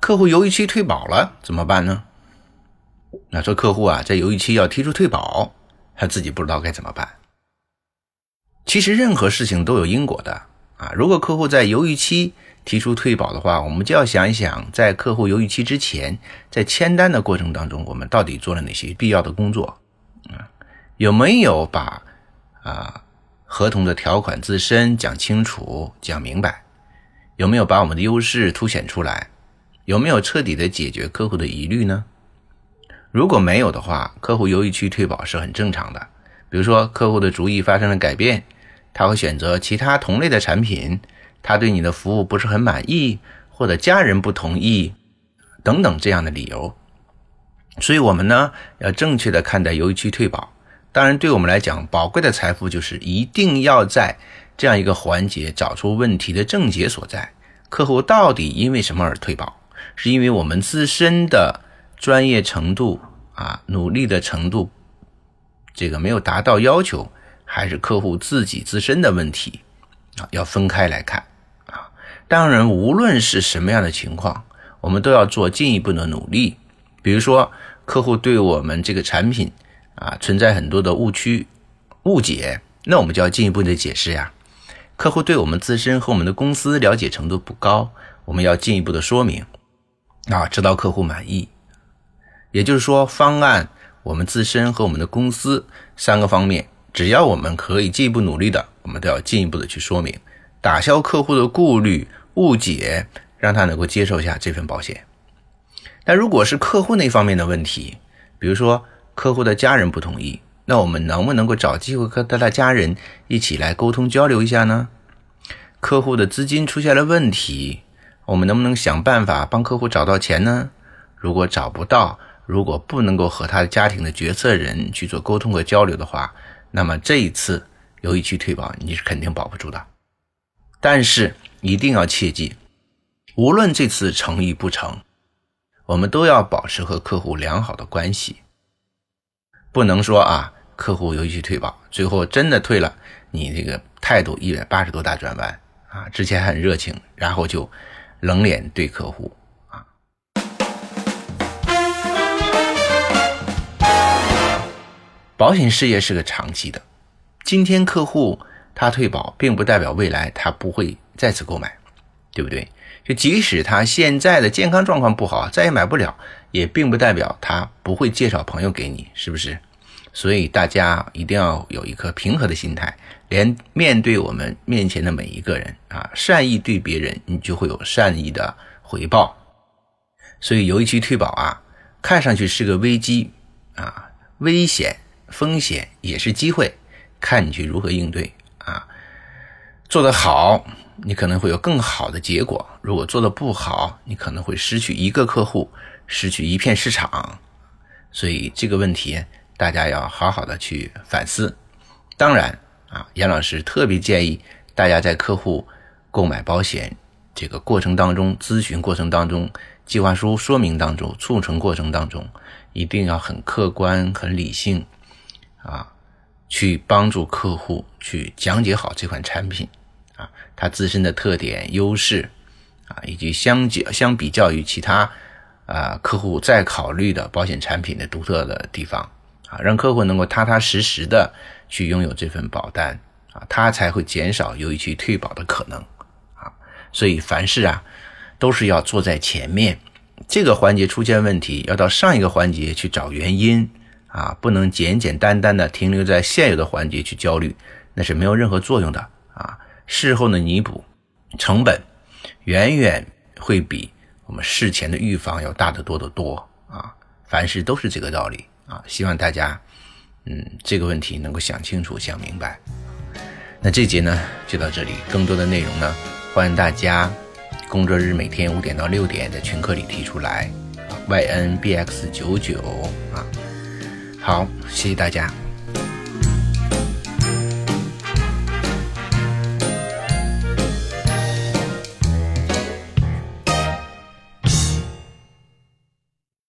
客户犹豫期退保了怎么办呢？那说客户啊，在犹豫期要提出退保，他自己不知道该怎么办。其实任何事情都有因果的啊。如果客户在犹豫期提出退保的话，我们就要想一想，在客户犹豫期之前，在签单的过程当中，我们到底做了哪些必要的工作啊？有没有把啊合同的条款自身讲清楚、讲明白？有没有把我们的优势凸显出来？有没有彻底的解决客户的疑虑呢？如果没有的话，客户犹豫期退保是很正常的。比如说，客户的主意发生了改变，他会选择其他同类的产品，他对你的服务不是很满意，或者家人不同意，等等这样的理由。所以，我们呢要正确的看待犹豫期退保。当然，对我们来讲，宝贵的财富就是一定要在。这样一个环节，找出问题的症结所在。客户到底因为什么而退保？是因为我们自身的专业程度啊，努力的程度，这个没有达到要求，还是客户自己自身的问题啊？要分开来看啊。当然，无论是什么样的情况，我们都要做进一步的努力。比如说，客户对我们这个产品啊存在很多的误区、误解，那我们就要进一步的解释呀。客户对我们自身和我们的公司了解程度不高，我们要进一步的说明，啊，直到客户满意。也就是说，方案、我们自身和我们的公司三个方面，只要我们可以进一步努力的，我们都要进一步的去说明，打消客户的顾虑、误解，让他能够接受一下这份保险。但如果是客户那方面的问题，比如说客户的家人不同意。那我们能不能够找机会和他的家人一起来沟通交流一下呢？客户的资金出现了问题，我们能不能想办法帮客户找到钱呢？如果找不到，如果不能够和他的家庭的决策人去做沟通和交流的话，那么这一次犹豫期退保你是肯定保不住的。但是一定要切记，无论这次成与不成，我们都要保持和客户良好的关系，不能说啊。客户犹豫期退保，最后真的退了，你这个态度一百八十度大转弯啊！之前很热情，然后就冷脸对客户啊。保险事业是个长期的，今天客户他退保，并不代表未来他不会再次购买，对不对？就即使他现在的健康状况不好，再也买不了，也并不代表他不会介绍朋友给你，是不是？所以大家一定要有一颗平和的心态，连面对我们面前的每一个人啊，善意对别人，你就会有善意的回报。所以犹豫期退保啊，看上去是个危机啊，危险风险也是机会，看你去如何应对啊。做得好，你可能会有更好的结果；如果做得不好，你可能会失去一个客户，失去一片市场。所以这个问题。大家要好好的去反思。当然啊，严老师特别建议大家在客户购买保险这个过程当中、咨询过程当中、计划书说明当中、促成过程当中，一定要很客观、很理性啊，去帮助客户去讲解好这款产品啊，它自身的特点、优势啊，以及相较相比较于其他啊客户在考虑的保险产品的独特的地方。啊，让客户能够踏踏实实的去拥有这份保单啊，他才会减少由于去退保的可能啊。所以凡事啊，都是要坐在前面，这个环节出现问题，要到上一个环节去找原因啊，不能简简单单的停留在现有的环节去焦虑，那是没有任何作用的啊。事后的弥补成本远远会比我们事前的预防要大得多得多啊。凡事都是这个道理。啊，希望大家，嗯，这个问题能够想清楚、想明白。那这节呢就到这里，更多的内容呢，欢迎大家工作日每天五点到六点在群课里提出来。ynbx 九九啊。好，谢谢大家。